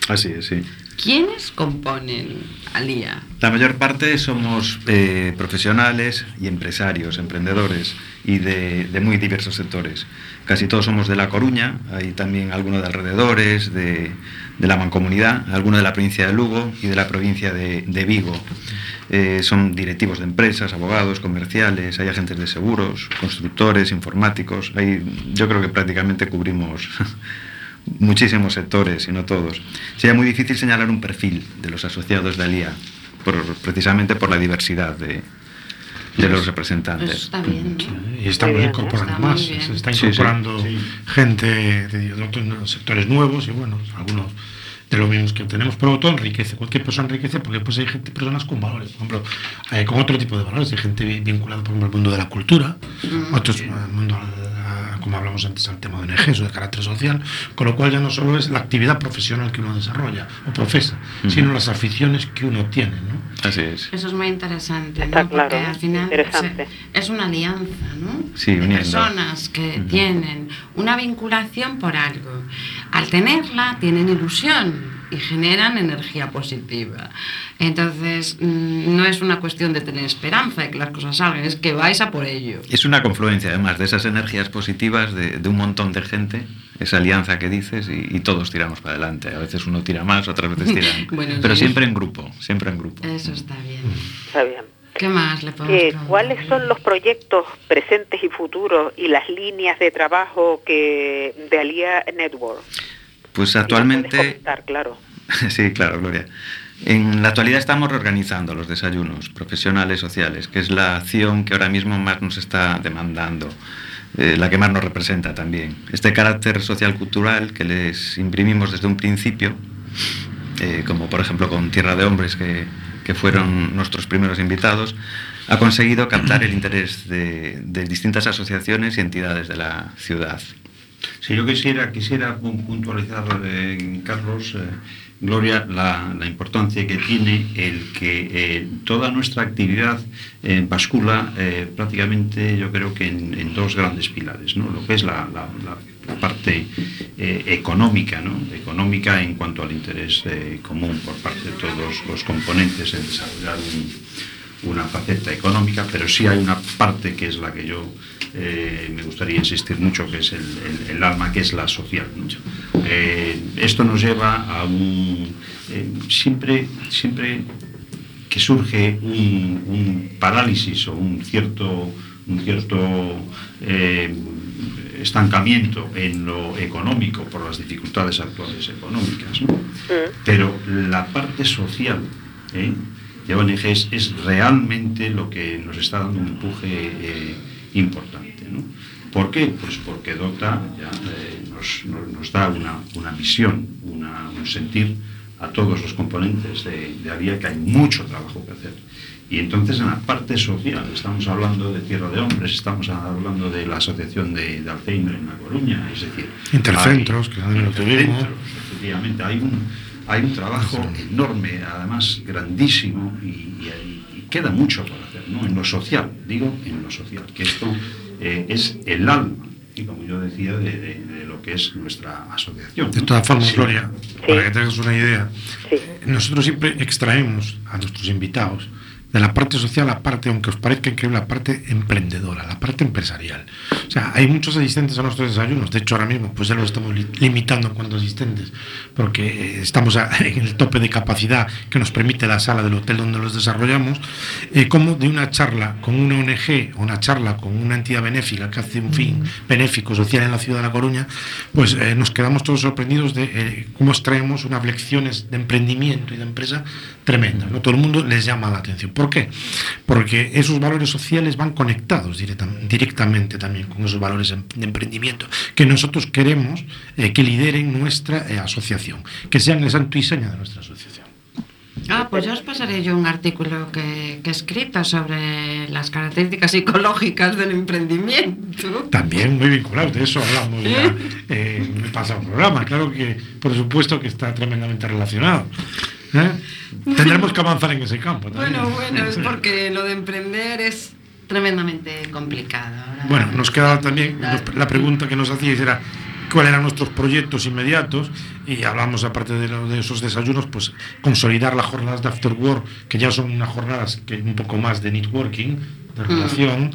Así es, sí. ¿Quiénes componen Alía? La mayor parte somos eh, profesionales y empresarios, emprendedores y de, muy diversos sectores. Casi todos somos de La Coruña, hay también algunos de alrededores, de, la Mancomunidad, algunos de la provincia de Lugo y de la provincia de, de Vigo. Eh, son directivos de empresas, abogados, comerciales, hay agentes de seguros, constructores, informáticos. Hay, yo creo que prácticamente cubrimos muchísimos sectores, y no todos. Sería muy difícil señalar un perfil de los asociados de Alía, por- precisamente por la diversidad de, de los Eso representantes. está bien, ¿no? Y estamos bien, incorporando está más, se está Sí, sí. incorporando gente de, de otros sectores nuevos y bueno, algunos de los mismos que tenemos, pero todo enriquece, cualquier persona enriquece porque pues hay gente, personas con valores, por ejemplo, eh, con otro tipo de valores, hay gente vi- vinculada por ejemplo al mundo de la cultura, otros al mundo, como hablamos antes, al tema de ONGs o de carácter social, con lo cual ya no solo es la actividad profesional que uno desarrolla o profesa, sino las aficiones que uno tiene, ¿no? Así es. Eso es muy interesante, Está ¿no? claro, Porque al final Interesante. se- es una alianza, ¿no? Sí, de personas que Ujú. tienen una vinculación por algo. Al tenerla, tienen ilusión y generan energía positiva. Entonces, mm, no es una cuestión de tener esperanza de que las cosas salgan, es que vais a por ello. Es una confluencia, además, de esas energías positivas de, de un montón de gente, esa alianza que dices, y, y todos tiramos para adelante. A veces uno tira más, otras veces tiran. Bueno, pero sí. siempre en grupo, siempre en grupo. Eso está bien. Está bien. ¿Qué más le podemos ¿Qué- preguntar? ¿Cuáles son los proyectos presentes y futuros y las líneas de trabajo que de Alía Network? Pues actualmente... claro. Sí, claro, Gloria. En la actualidad estamos reorganizando los desayunos profesionales sociales, que es la acción que ahora mismo más nos está demandando, eh, la que más nos representa también. Este carácter social cultural que les imprimimos desde un principio, eh, como por ejemplo con Tierra de Hombres, que, que fueron nuestros primeros invitados, ha conseguido captar el interés de, de distintas asociaciones y entidades de la ciudad. Si yo quisiera, quisiera pu- puntualizar, Carlos, eh, Gloria, la, la importancia que tiene el que eh, toda nuestra actividad eh, bascula prácticamente, yo creo que en, dos grandes pilares, ¿no? Lo que es la, la- parte económica, ¿no? Económica en cuanto al interés común por parte de todos los componentes en desarrollar un, una faceta económica, pero sí hay una parte que es la que yo eh, me gustaría insistir mucho, que es el, el- el alma, que es la social. ¿no? Eh, esto nos lleva a un... eh, siempre, siempre que surge un, un parálisis o un cierto, un cierto estancamiento en lo económico por las dificultades actuales económicas. ¿no? Pero la parte social ¿eh? De ONGs es realmente lo que nos está dando un empuje eh, importante. ¿no? ¿Por qué? Pues porque dota, ya, eh, nos, nos- nos da una, una visión, una- un sentir a todos los componentes de, de Alía que hay mucho trabajo que hacer. Y entonces en la parte social, estamos hablando de Tierra de Hombres, estamos hablando de la Asociación de, de Alzheimer en La Coruña, es decir... Intercentros, hay- que. Intercentros, efectivamente, hay un, hay un trabajo enorme, además grandísimo, y, y- y queda mucho por hacer, ¿no? En lo social, digo, en lo social, que esto eh, es el alma, y como yo decía, de, de- de lo que es nuestra asociación. De ¿no? todas formas, Sí. Gloria, para que tengas una idea, Sí. nosotros siempre extraemos a nuestros invitados de la parte social, la parte, aunque os parezca increíble, la parte emprendedora, la parte empresarial. O sea, hay muchos asistentes a nuestros desayunos, de hecho ahora mismo pues ya lo estamos li- limitando en cuanto a asistentes, porque eh, estamos en el tope de capacidad que nos permite la sala del hotel donde los desarrollamos, eh, como de una charla con una ONG, o una charla con una entidad benéfica que hace un fin benéfico social en la ciudad de La Coruña, pues eh, nos quedamos todos sorprendidos de eh, cómo extraemos unas lecciones de emprendimiento y de empresa tremendas. ¿no? Todo el mundo les llama la atención. ¿Por qué? Porque esos valores sociales van conectados directa- directamente también con esos valores em- de emprendimiento que nosotros queremos eh, que lideren nuestra eh, asociación, que sean el santo y seña de nuestra asociación. Ah, pues ya os pasaré yo un artículo que, que he escrito sobre las características psicológicas del emprendimiento. También muy vinculados, de eso hablamos ya eh, en el pasado programa. Claro que, por supuesto, que está tremendamente relacionado. ¿Eh? Tendremos que avanzar en ese campo. también. Bueno, bueno, es porque lo de emprender es tremendamente complicado. Bueno, nos quedaba también la pregunta que nos hacíais era cuáles eran nuestros proyectos inmediatos y hablamos aparte de, lo- de esos desayunos, pues consolidar las jornadas de after work, que ya son unas jornadas que un poco más de networking, de relación,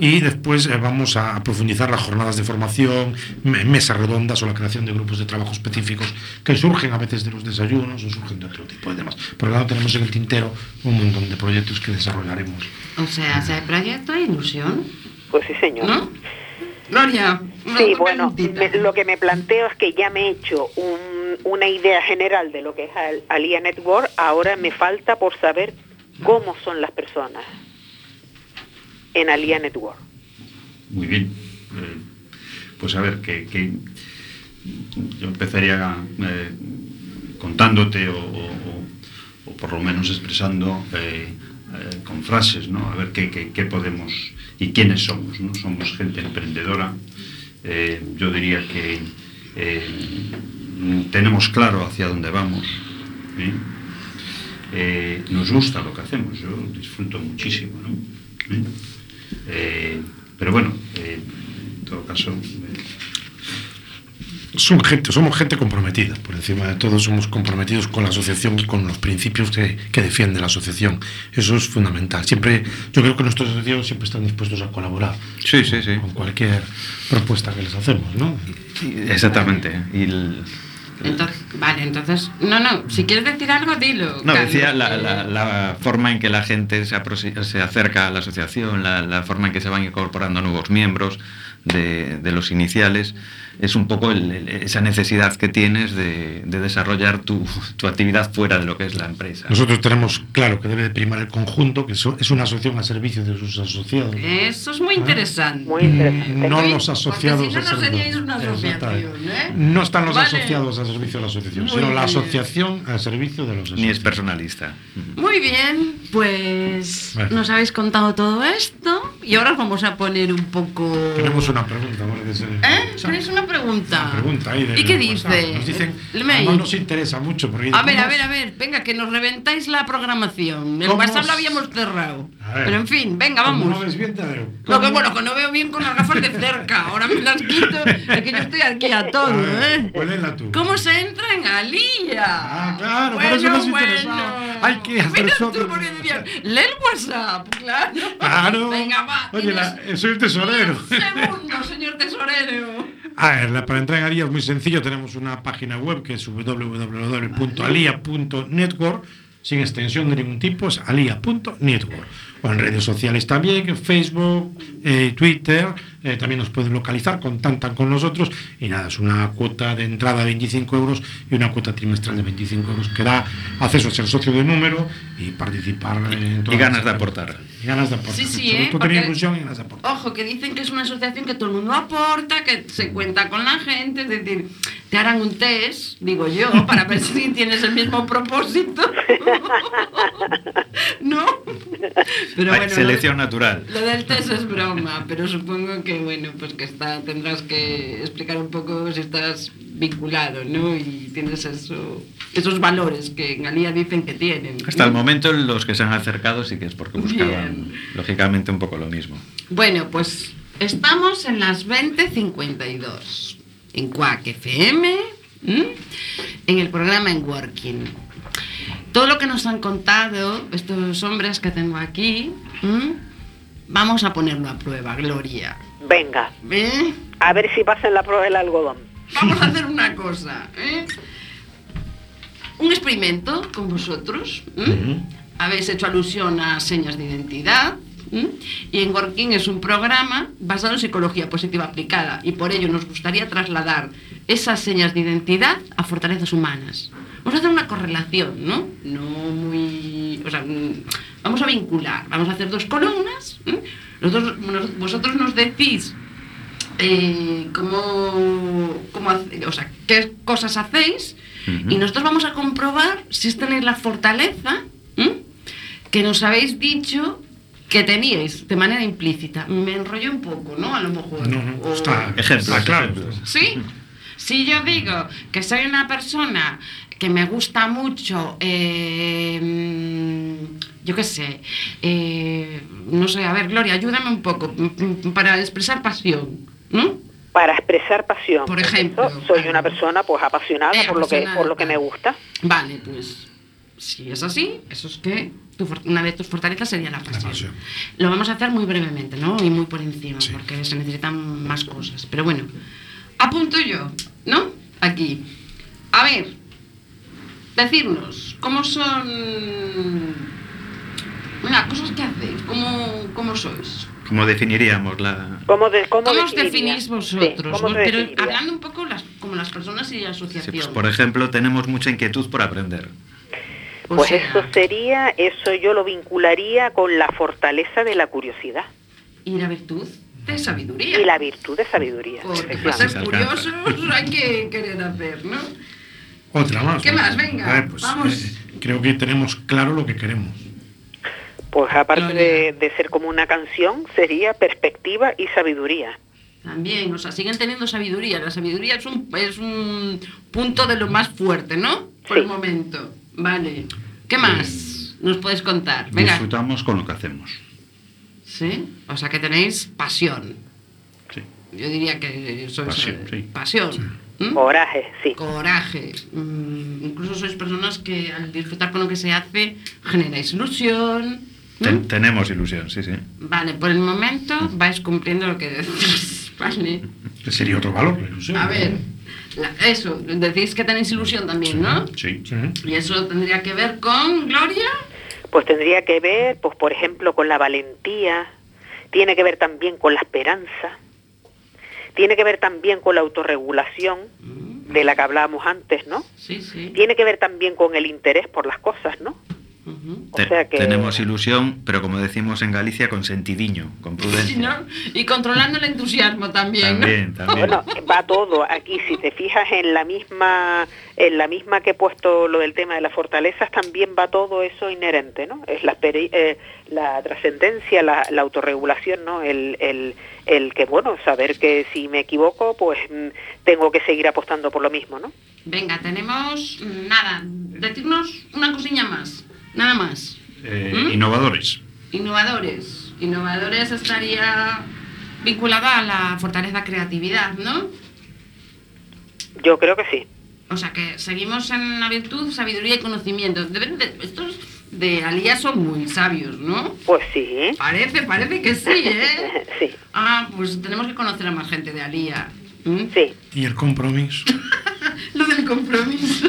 y después eh, vamos a profundizar las jornadas de formación, me- mesas redondas o la creación de grupos de trabajo específicos que surgen a veces de los desayunos o surgen de otro tipo de demás. Por lo tanto, tenemos en el tintero un montón de proyectos que desarrollaremos. O sea, si hay proyecto hay ilusión, Pues sí, señor. ¿no? Gloria. Sí, bueno, me- lo que me planteo es que ya me he hecho un- una idea general de lo que es Al- Alia Network, ahora me falta por saber cómo son las personas en Alia Network. Muy bien. Eh, pues a ver, que, que yo empezaría eh, contándote o, o- o- o por lo menos expresando eh, eh, con frases, ¿no? A ver qué, qué- qué podemos y quiénes somos, ¿no? Somos gente emprendedora. Eh, yo diría que eh, tenemos claro hacia dónde vamos. ¿eh? Nos gusta lo que hacemos, yo disfruto muchísimo, ¿no? Pero bueno, en todo caso, Son gente, somos gente comprometida, por encima de todo somos comprometidos con la asociación y con los principios que, que defiende la asociación. Eso es fundamental. Siempre, yo creo que nuestros asociados siempre están dispuestos a colaborar Sí, sí, sí. con cualquier propuesta que les hacemos, ¿no? Exactamente. Y el- Entonces, vale, entonces, no, no, si quieres decir algo, dilo. No, Carlos, decía la, la- la forma en que la gente se, se acerca a la asociación, la, la forma en que se van incorporando nuevos miembros de, de los iniciales, es un poco el- el- esa necesidad que tienes de, de desarrollar tu, tu actividad fuera de lo que es la empresa. Nosotros tenemos claro que debe de primar el conjunto, que eso es una asociación a servicio de sus asociados. Eso es muy interesante. Muy interesante. No Porque los asociados si no, a no servicio. seríais una asociación, ¿eh? No están los Vale. asociados al servicio de la asociación, Muy sino la bien. asociación al servicio de los Ni es asociados. personalista. Muy bien, pues Bueno. nos habéis contado todo esto y ahora os vamos a poner un poco... Tenemos una pregunta, ¿Eh? ¿Tenéis una pregunta? Una pregunta ahí de ¿Y qué WhatsApp. dice? Nos dicen, no nos interesa mucho porque A ver, a ¿cómo ver, a ver, venga, que nos reventáis la programación. El ¿Cómo WhatsApp lo habíamos cerrado. Pero en fin, venga, vamos. no ves bien. Lo que bueno, que no veo bien con las gafas de cerca. Ahora me las quito. Es que yo estoy aquí a todo, ¿eh? tú. ¿Cómo se entra en Alía? Ah, claro, por eso nos interesaba. Hay que hacer Mira tú, de- porque decían, lee el WhatsApp, claro. Claro. Venga, va. Oye, la- tienes soy el tesorero. un segundo, señor tesorero. A ver, la- para entrar en Alía es muy sencillo. Tenemos una página web que es www.alia.network sin extensión de ningún tipo, es alia.network. En redes sociales también, Facebook, eh, Twitter, eh, también nos pueden localizar, contactan con nosotros y nada, es una cuota de entrada de 25 euros y una cuota trimestral de 25 euros que da acceso a ser socio de número y participar en Y ganas las- de aportar. Y ganas de aportar. Sí, sí, Sobre ¿eh? todo tener Porque- ilusión y ganas de aportar. Ojo, que dicen que es una asociación que todo el mundo aporta, que se cuenta con la gente, es decir, te harán un test, digo yo, para ver si tienes el mismo propósito. ¿No? Pero bueno, selección natural. Lo del test es broma, pero supongo que bueno, pues que está, tendrás que explicar un poco si estás vinculado, ¿no? Y tienes eso, esos valores que en Alía dicen que tienen. Hasta el momento los que se han acercado sí que es porque buscaban, Bien. lógicamente, un poco lo mismo. Bueno, pues estamos en las 20.52 en Quack FM, ¿m? en el programa En Working. Todo lo que nos han contado estos hombres que tengo aquí, ¿m? Vamos a ponerlo a prueba, Gloria. Venga, ¿Eh? a ver si pasa en la prueba del algodón. Vamos a hacer una cosa. ¿eh? Un experimento con vosotros. ¿m? Habéis hecho alusión a señas de identidad. ¿m? Y en Working es un programa basado en psicología positiva aplicada. Y por ello nos gustaría trasladar esas señas de identidad a fortalezas humanas. Vamos a hacer una correlación, ¿no? No muy. O sea, mm, vamos a vincular. Vamos a hacer dos columnas. ¿m? Nosotros- nos- vosotros nos decís eh, cómo, cómo hace- o sea, qué cosas hacéis y nosotros vamos a comprobar si tenéis la fortaleza ¿m? que nos habéis dicho que teníais de manera implícita. Me enrollé un poco, ¿no? A lo mejor. No, no, O- está, Ejemplos, está claro. ejemplos. ¿Sí? Si yo digo que soy una persona que me gusta mucho, eh, yo qué sé, eh, no sé, a ver, Gloria, ayúdame un poco para expresar pasión, ¿no? Para expresar pasión. Por ejemplo, eso, soy claro. una persona pues apasionada Eh, por lo que por lo que me gusta. Vale, pues si es así, eso es que tu una de tus fortalezas sería la pasión. pasión. Lo vamos a hacer muy brevemente, ¿no? Y muy por encima, Sí. porque se necesitan más cosas. Pero bueno, apunto yo, ¿no? Aquí. A ver, decirnos, ¿cómo son... Venga, cosas que hacéis, ¿cómo, cómo sois? ¿Cómo definiríamos la...? ¿Cómo, de, cómo, ¿Cómo os definís Sí, vosotros? ¿cómo ¿no? se Pero hablando un poco las, como las personas y asociación. pues, por ejemplo, tenemos mucha inquietud por aprender. O Pues sea, eso sería, eso yo lo vincularía con la fortaleza de la curiosidad Y la virtud de sabiduría. y la virtud de sabiduría. Porque se curiosos hay que querer hacer, ¿no? Otra más. ¿Qué más? Venga, A ver, pues, vamos. eh, creo que tenemos claro lo que queremos. Pues aparte de, de ser como una canción, sería perspectiva y sabiduría. También, o sea, siguen teniendo sabiduría. La sabiduría es un, es un punto de lo más fuerte, ¿no? Por Sí. el momento. Vale. ¿Qué más nos puedes contar? Venga. Disfrutamos con lo que hacemos. ¿Sí? O sea, que tenéis pasión. Sí. Yo diría que sois... Pasión, eh, sí. Pasión. ¿Mm? Coraje, sí. Coraje. Mm, incluso sois personas que al disfrutar con lo que se hace generáis ilusión. tenemos ilusión, sí, sí. Vale, por el momento vais cumpliendo lo que decís. Vale. Sería otro valor, la ilusión. A ver, la- eso, decís que tenéis ilusión también, ¿no? Sí. Sí. Y eso tendría que ver con Gloria. Pues tendría que ver, pues por ejemplo, con la valentía, tiene que ver también con la esperanza, tiene que ver también con la autorregulación, de la que hablábamos antes, ¿no? Sí, sí. Tiene que ver también con el interés por las cosas, ¿no? O Te- sea que- Tenemos ilusión, pero como decimos en Galicia, con sentidiño, con prudencia. ¿no? Y controlando el entusiasmo también, ¿no? También, también. Bueno, va todo aquí. Si te fijas en la misma, en la misma que he puesto lo del tema de las fortalezas, también va todo eso inherente, ¿no? Es la, peri- eh, la trascendencia, la, la autorregulación, ¿no? El, el, el que, bueno, saber que si me equivoco, pues mm, tengo que seguir apostando por lo mismo, ¿no? Venga, tenemos mm, nada. Decirnos una cosilla más. Nada más. Eh, ¿Mm? Innovadores. Innovadores. Innovadores estaría vinculada a la fortaleza creatividad, ¿no? Yo creo que sí. O sea que seguimos en la virtud, sabiduría y conocimiento. Deben de- estos de Alía son muy sabios, ¿no? Pues sí. Parece, parece que sí, ¿eh? Sí, Ah, pues tenemos que conocer a más gente de Alía. sí. Y el compromiso. Lo del compromiso.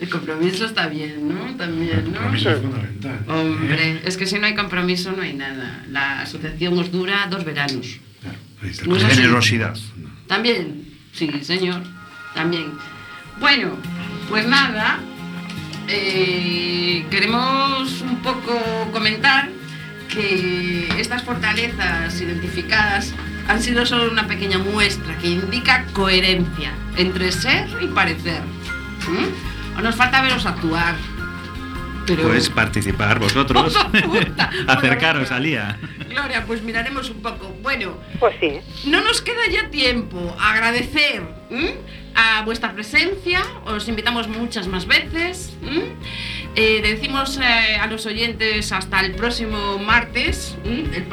El compromiso está bien, ¿no? También, El ¿no? compromiso es fundamental. ¿eh? Hombre, es que si no hay compromiso no hay nada. La asociación os dura dos veranos. Claro, ahí está el No es. Generosidad. También, sí, señor, también. Bueno, pues nada, eh, queremos un poco comentar que estas fortalezas identificadas han sido solo una pequeña muestra que indica coherencia entre ser y parecer. ¿Mm? O nos falta veros actuar. Pero... Pues participar vosotros. Puta. Acercaros al día. Gloria, pues miraremos un poco. Bueno, Pues sí. no nos queda ya tiempo. Agradecer. A vuestra presencia. Os invitamos muchas más veces. Eh, decimos eh, a los oyentes hasta el próximo martes. El